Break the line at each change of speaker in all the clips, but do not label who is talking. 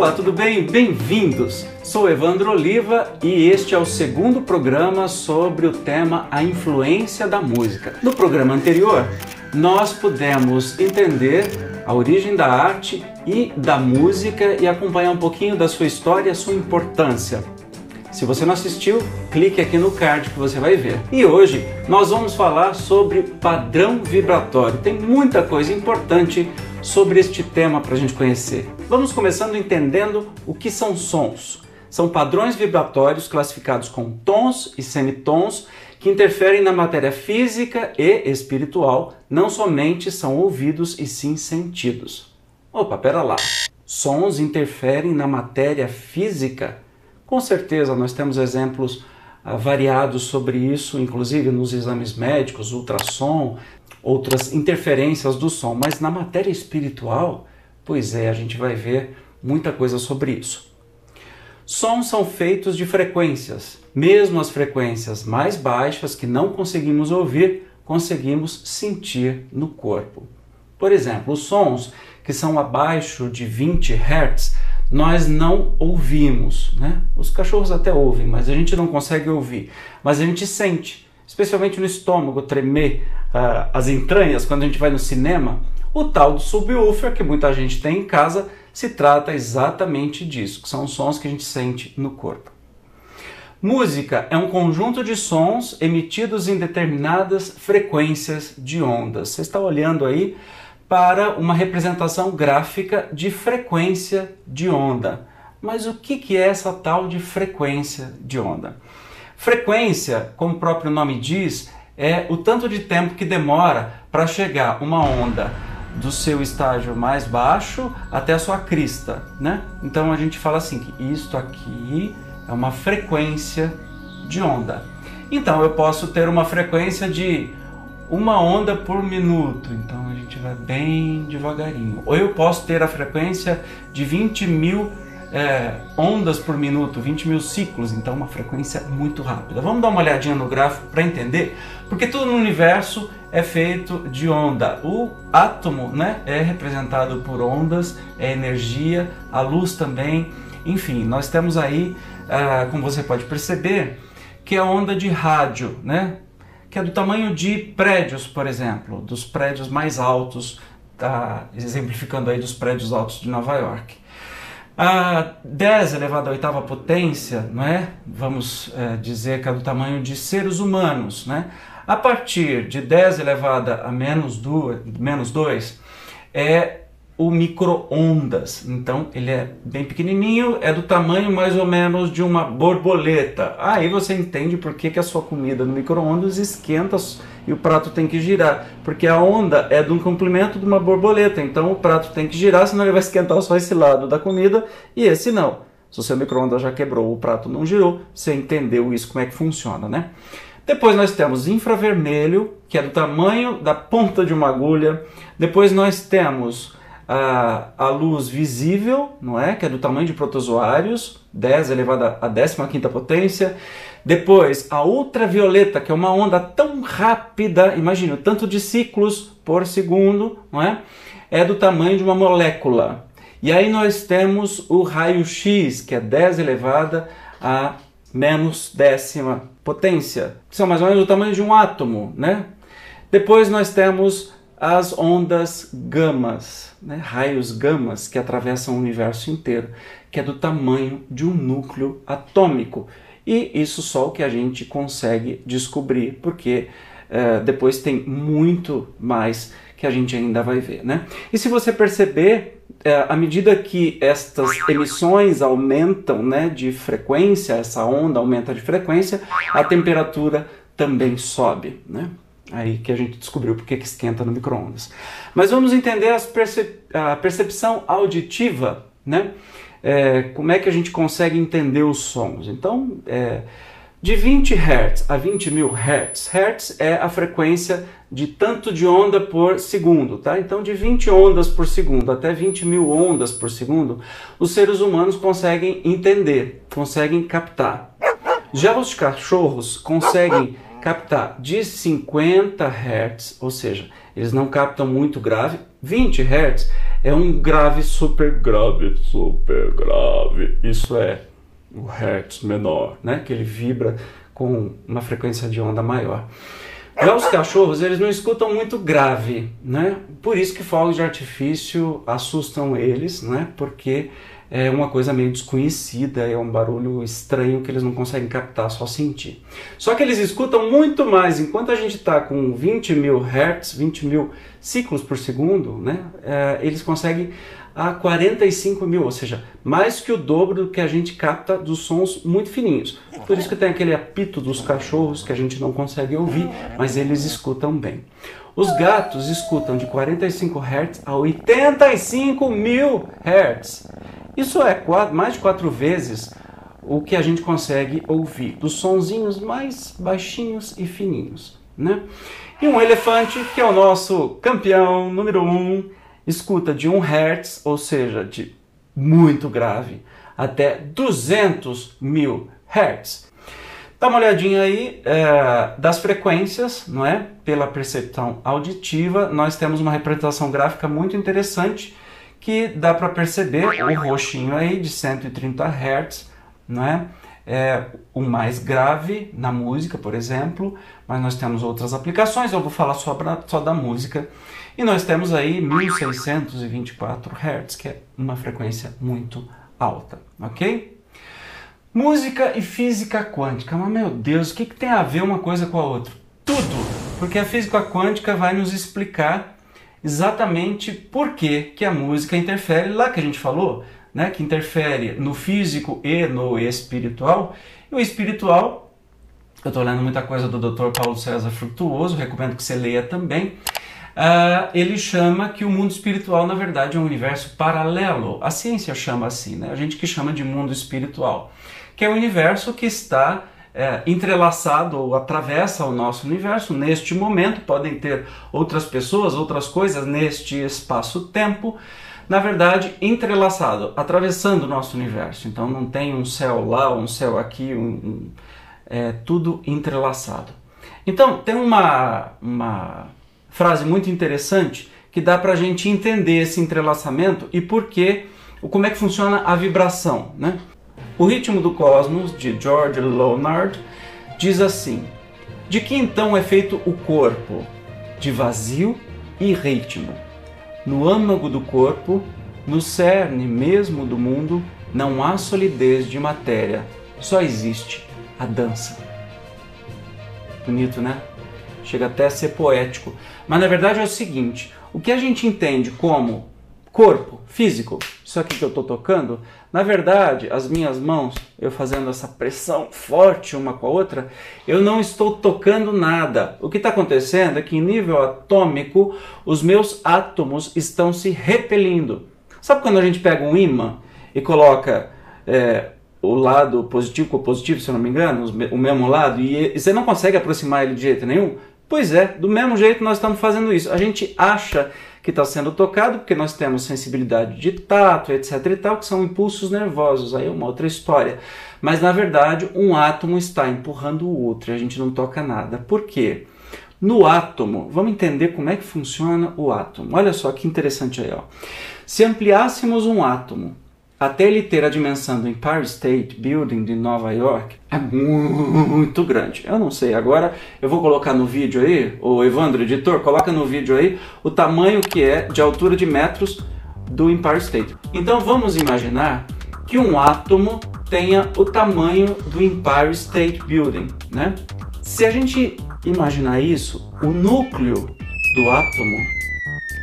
Olá, tudo bem? Bem-vindos! Sou Evandro Oliva e este é o segundo programa sobre o tema A Influência da Música. No programa anterior, nós pudemos entender a origem da arte e da música e acompanhar um pouquinho da sua história e a sua importância. Se você não assistiu, clique aqui no card que você vai ver. E hoje nós vamos falar sobre padrão vibratório. Tem muita coisa importante sobre este tema para a gente conhecer. Vamos começando entendendo o que são sons. São padrões vibratórios classificados com tons e semitons que interferem na matéria física e espiritual, não somente são ouvidos e sim sentidos. Opa, pera lá. Sons interferem na matéria física? Com certeza, nós temos exemplos ah, variados sobre isso, inclusive nos exames médicos, ultrassom, outras interferências do som, mas na matéria espiritual, pois é, a gente vai ver muita coisa sobre isso. Sons são feitos de frequências, mesmo as frequências mais baixas que não conseguimos ouvir, conseguimos sentir no corpo. Por exemplo, os sons que são abaixo de 20 Hz nós não ouvimos, né? Os cachorros até ouvem, mas a gente não consegue ouvir, mas a gente sente, especialmente no estômago, tremer uh, as entranhas quando a gente vai no cinema. O tal do subwoofer que muita gente tem em casa se trata exatamente disso, que são sons que a gente sente no corpo. Música é um conjunto de sons emitidos em determinadas frequências de ondas. Você está olhando aí para uma representação gráfica de frequência de onda. Mas o que é essa tal de frequência de onda? Frequência, como o próprio nome diz, é o tanto de tempo que demora para chegar uma onda do seu estágio mais baixo até a sua crista, né? Então a gente fala assim que isto aqui é uma frequência de onda. Então eu posso ter uma frequência de uma onda por minuto, então a gente vai bem devagarinho. Ou eu posso ter a frequência de 20 mil é, ondas por minuto, 20 mil ciclos, então uma frequência muito rápida. Vamos dar uma olhadinha no gráfico para entender, porque tudo no universo é feito de onda. O átomo né, é representado por ondas, é energia, a luz também. Enfim, nós temos aí, ah, como você pode perceber, que é onda de rádio, né? Que é do tamanho de prédios, por exemplo, dos prédios mais altos, tá, exemplificando aí dos prédios altos de Nova York. A 10 elevado à oitava potência, não é? vamos é, dizer que é do tamanho de seres humanos. Né? A partir de 10 elevada a menos 2, menos 2 é o micro-ondas. Então ele é bem pequenininho, é do tamanho mais ou menos de uma borboleta. Aí você entende por que, que a sua comida no micro-ondas esquenta e o prato tem que girar. Porque a onda é de um comprimento de uma borboleta, então o prato tem que girar, senão ele vai esquentar só esse lado da comida e esse não. Se o seu micro-ondas já quebrou, o prato não girou, você entendeu isso, como é que funciona, né? Depois nós temos infravermelho, que é do tamanho da ponta de uma agulha. Depois nós temos a, a luz visível, não é? Que é do tamanho de protozoários, 10 elevado à 15 potência. Depois, a ultravioleta, que é uma onda tão rápida, imagina, tanto de ciclos por segundo, não é? É do tamanho de uma molécula. E aí nós temos o raio-x, que é 10 elevada a menos décima potência, são mais ou menos do tamanho de um átomo, né? Depois nós temos as ondas gamas, né, raios gamas que atravessam o universo inteiro, que é do tamanho de um núcleo atômico. E isso só o que a gente consegue descobrir, porque uh, depois tem muito mais que a gente ainda vai ver. Né? E se você perceber, uh, à medida que estas emissões aumentam né, de frequência, essa onda aumenta de frequência, a temperatura também sobe. Né? Aí que a gente descobriu porque que esquenta no micro-ondas. Mas vamos entender percep a percepção auditiva, né? É, como é que a gente consegue entender os sons? Então, é, de 20 Hz a 20 mil Hz, Hertz é a frequência de tanto de onda por segundo, tá? Então, de 20 ondas por segundo até 20 mil ondas por segundo, os seres humanos conseguem entender, conseguem captar. Já os cachorros conseguem captar de 50 Hz, ou seja, eles não captam muito grave, 20 Hz é um grave super grave, super grave. Isso é o Hertz menor, né? Que ele vibra com uma frequência de onda maior. Já os cachorros, eles não escutam muito grave, né? Por isso que fogos de artifício assustam eles, né? Porque é uma coisa meio desconhecida, é um barulho estranho que eles não conseguem captar, só sentir. Só que eles escutam muito mais, enquanto a gente está com 20 mil hertz, 20 mil ciclos por segundo, né, é, eles conseguem a 45 mil, ou seja, mais que o dobro do que a gente capta dos sons muito fininhos. Por isso que tem aquele apito dos cachorros que a gente não consegue ouvir, mas eles escutam bem. Os gatos escutam de 45 Hz a 85 mil Hz. Isso é quatro, mais de quatro vezes o que a gente consegue ouvir, dos sonzinhos mais baixinhos e fininhos. Né? E um elefante, que é o nosso campeão número um, escuta de 1 Hz, ou seja, de muito grave, até 200 mil Hz. Dá uma olhadinha aí é, das frequências, não é? Pela percepção auditiva, nós temos uma representação gráfica muito interessante que dá para perceber o roxinho aí de 130 Hz, não é? É o mais grave na música, por exemplo, mas nós temos outras aplicações, eu vou falar só, pra, só da música. E nós temos aí 1624 Hz, que é uma frequência muito alta, ok? Música e física quântica. Mas, meu Deus, o que, que tem a ver uma coisa com a outra? Tudo! Porque a física quântica vai nos explicar exatamente por que, que a música interfere, lá que a gente falou, né, que interfere no físico e no espiritual. E o espiritual, eu estou lendo muita coisa do Dr. Paulo César Frutuoso, recomendo que você leia também. Uh, ele chama que o mundo espiritual, na verdade, é um universo paralelo. A ciência chama assim, né? a gente que chama de mundo espiritual, que é um universo que está é, entrelaçado ou atravessa o nosso universo neste momento. Podem ter outras pessoas, outras coisas neste espaço-tempo. Na verdade, entrelaçado, atravessando o nosso universo. Então não tem um céu lá, um céu aqui, um, um, é tudo entrelaçado. Então tem uma, uma frase muito interessante que dá para a gente entender esse entrelaçamento e por que, como é que funciona a vibração, né? O Ritmo do Cosmos, de George Leonard, diz assim: De que então é feito o corpo? De vazio e ritmo. No âmago do corpo, no cerne mesmo do mundo, não há solidez de matéria, só existe a dança. Bonito, né? Chega até a ser poético. Mas na verdade é o seguinte: o que a gente entende como corpo físico, isso aqui que eu estou tocando, na verdade, as minhas mãos, eu fazendo essa pressão forte uma com a outra, eu não estou tocando nada. O que está acontecendo é que em nível atômico, os meus átomos estão se repelindo. Sabe quando a gente pega um ímã e coloca é, o lado positivo com o positivo, se eu não me engano, o mesmo lado, e você não consegue aproximar ele de jeito nenhum? Pois é, do mesmo jeito nós estamos fazendo isso. A gente acha que está sendo tocado, porque nós temos sensibilidade de tato, etc e tal, que são impulsos nervosos, aí é uma outra história. Mas na verdade, um átomo está empurrando o outro e a gente não toca nada. Por quê? No átomo, vamos entender como é que funciona o átomo. Olha só que interessante aí, ó. Se ampliássemos um átomo até ele ter a dimensão do Empire State Building de Nova York, é muito grande. Eu não sei, agora eu vou colocar no vídeo aí, o Evandro, editor, coloca no vídeo aí o tamanho que é de altura de metros do Empire State. Então vamos imaginar que um átomo tenha o tamanho do Empire State Building, né? Se a gente imaginar isso, o núcleo do átomo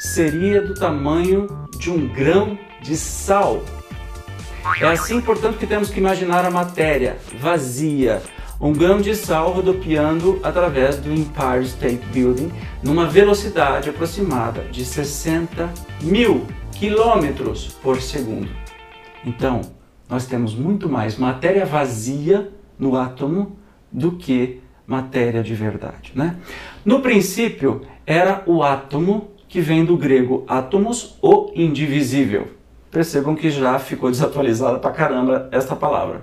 seria do tamanho de um grão de sal. É assim, portanto, que temos que imaginar a matéria vazia, um grão de sal rodopiando através do Empire State Building numa velocidade aproximada de 60 mil quilômetros por segundo. Então, nós temos muito mais matéria vazia no átomo do que matéria de verdade. Né? No princípio, era o átomo que vem do grego átomos, o indivisível. Percebam que já ficou desatualizada pra caramba esta palavra.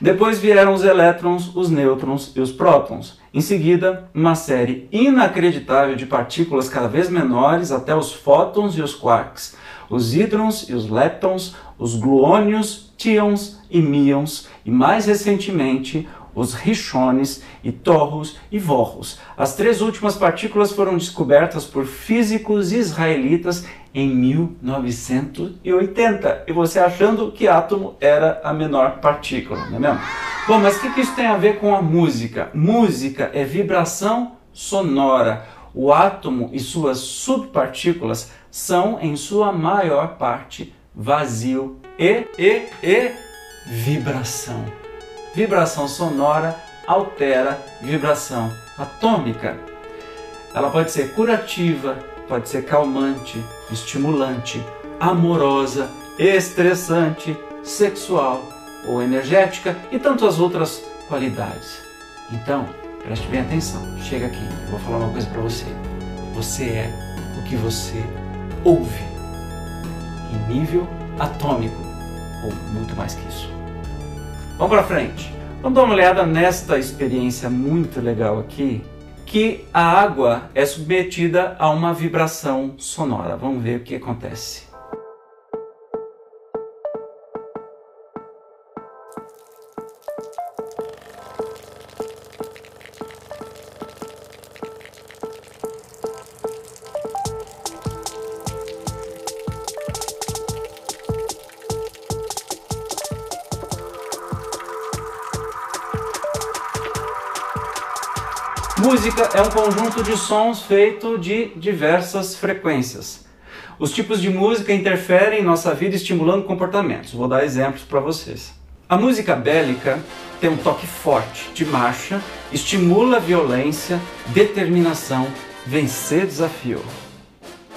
Depois vieram os elétrons, os nêutrons e os prótons. Em seguida, uma série inacreditável de partículas cada vez menores até os fótons e os quarks, os hídrons e os leptons, os gluônios, tíons e míons e mais recentemente os richones e torros e vorros. As três últimas partículas foram descobertas por físicos israelitas em 1980. E você achando que átomo era a menor partícula, não é mesmo? Bom, mas o que, que isso tem a ver com a música? Música é vibração sonora. O átomo e suas subpartículas são, em sua maior parte, vazio e, e, e vibração. Vibração sonora altera vibração atômica. Ela pode ser curativa, pode ser calmante, estimulante, amorosa, estressante, sexual ou energética e tantas outras qualidades. Então, preste bem atenção. Chega aqui, eu vou falar uma coisa para você. Você é o que você ouve em nível atômico ou muito mais que isso. Vamos para frente. Vamos dar uma olhada nesta experiência muito legal aqui, que a água é submetida a uma vibração sonora. Vamos ver o que acontece. Música é um conjunto de sons feito de diversas frequências. Os tipos de música interferem em nossa vida estimulando comportamentos. Vou dar exemplos para vocês. A música bélica tem um toque forte de marcha, estimula violência, determinação, vencer desafio.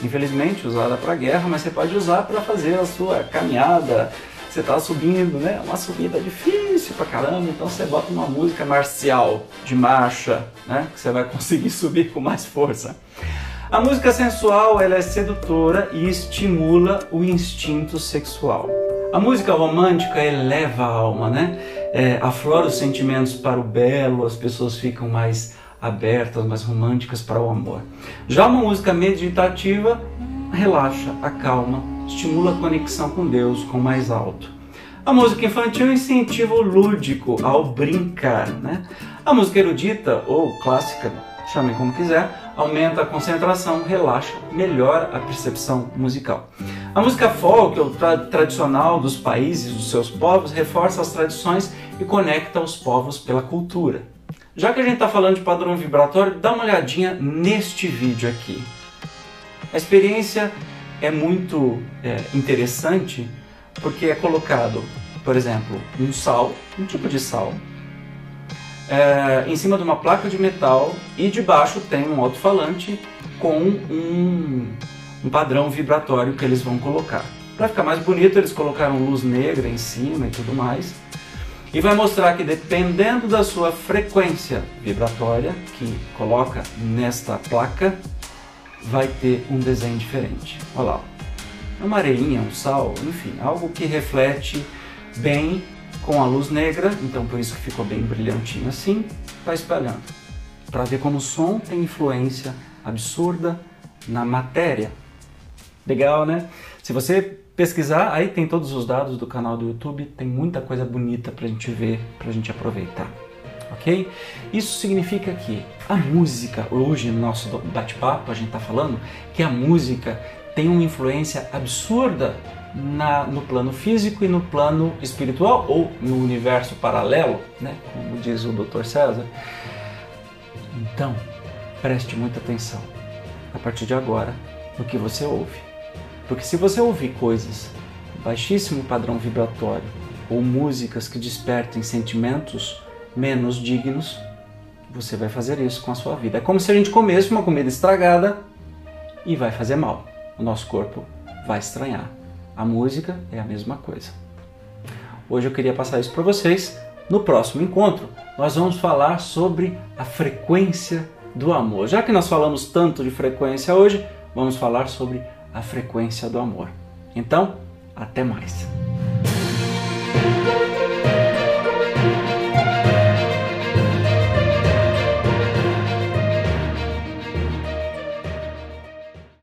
Infelizmente usada para guerra, mas você pode usar para fazer a sua caminhada, você está subindo, né? Uma subida difícil pra caramba, então você bota uma música marcial, de marcha, né? Que você vai conseguir subir com mais força. A música sensual ela é sedutora e estimula o instinto sexual. A música romântica eleva a alma, né? É, aflora os sentimentos para o belo, as pessoas ficam mais abertas, mais românticas para o amor. Já uma música meditativa relaxa, acalma, estimula a conexão com Deus, com o mais alto. A música infantil incentiva o lúdico ao brincar. Né? A música erudita ou clássica, chamem como quiser, aumenta a concentração, relaxa, melhora a percepção musical. A música folk, ou tra tradicional dos países, dos seus povos, reforça as tradições e conecta os povos pela cultura. Já que a gente está falando de padrão vibratório, dá uma olhadinha neste vídeo aqui. A experiência é muito é, interessante porque é colocado, por exemplo, um sal, um tipo de sal, é, em cima de uma placa de metal e debaixo tem um alto-falante com um, um padrão vibratório que eles vão colocar. Para ficar mais bonito, eles colocaram luz negra em cima e tudo mais. E vai mostrar que dependendo da sua frequência vibratória que coloca nesta placa, vai ter um desenho diferente. Olha lá, uma areinha, um sal, enfim, algo que reflete bem com a luz negra, então por isso que ficou bem brilhantinho assim, está espalhando. Para ver como o som tem influência absurda na matéria. Legal, né? Se você pesquisar, aí tem todos os dados do canal do YouTube, tem muita coisa bonita para a gente ver, para a gente aproveitar ok? Isso significa que a música, hoje no nosso bate-papo a gente está falando que a música tem uma influência absurda na, no plano físico e no plano espiritual ou no universo paralelo, né? como diz o Dr. César. Então, preste muita atenção a partir de agora no que você ouve. Porque se você ouvir coisas baixíssimo padrão vibratório ou músicas que despertem sentimentos menos dignos, você vai fazer isso com a sua vida. É como se a gente comesse uma comida estragada e vai fazer mal. O nosso corpo vai estranhar. A música é a mesma coisa. Hoje eu queria passar isso para vocês. No próximo encontro, nós vamos falar sobre a frequência do amor. Já que nós falamos tanto de frequência hoje, vamos falar sobre a frequência do amor. Então, até mais.